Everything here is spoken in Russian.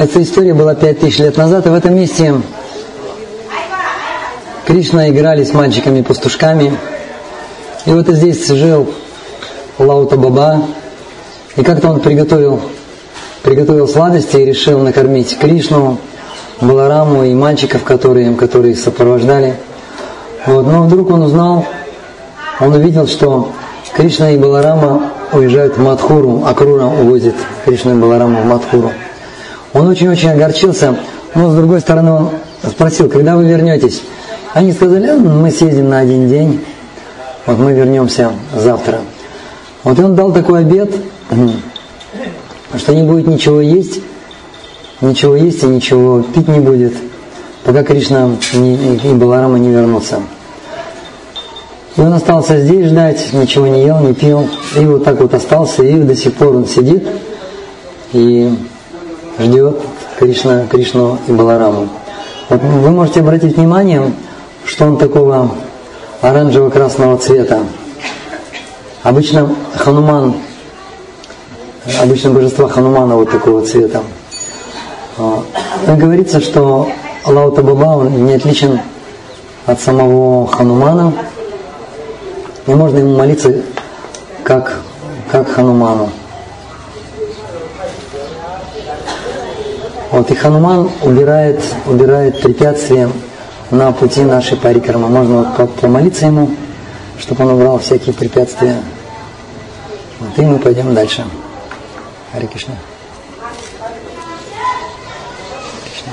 Эта история была пять тысяч лет назад, и в этом месте Кришна играли с мальчиками-пастушками. И вот здесь жил Лаута Баба, и как-то он приготовил, приготовил сладости и решил накормить Кришну, Балараму и мальчиков, которые, которые сопровождали. Вот. Но вдруг он узнал, он увидел, что Кришна и Баларама уезжают в Мадхуру, Акрура увозит Кришну и Баларама в Мадхуру. Он очень-очень огорчился, но с другой стороны он спросил, когда вы вернетесь? Они сказали, мы съездим на один день, вот мы вернемся завтра. Вот он дал такой обед, что не будет ничего есть, ничего есть и ничего пить не будет, пока Кришна и Баларама не вернутся. И он остался здесь ждать, ничего не ел, не пил, и вот так вот остался, и до сих пор он сидит и ждет Кришна, Кришну и Балараму. Вот вы можете обратить внимание, что он такого оранжево-красного цвета. Обычно Хануман, обычно божество Ханумана вот такого цвета. А, говорится, что Лаута Баба он не отличен от самого Ханумана, и можно ему молиться как, как Хануману. Вот и Хануман убирает, убирает препятствия на пути нашей парикармы. Можно вот помолиться ему, чтобы он убрал всякие препятствия. Вот и мы пойдем дальше. Хари Кришна. Кришна.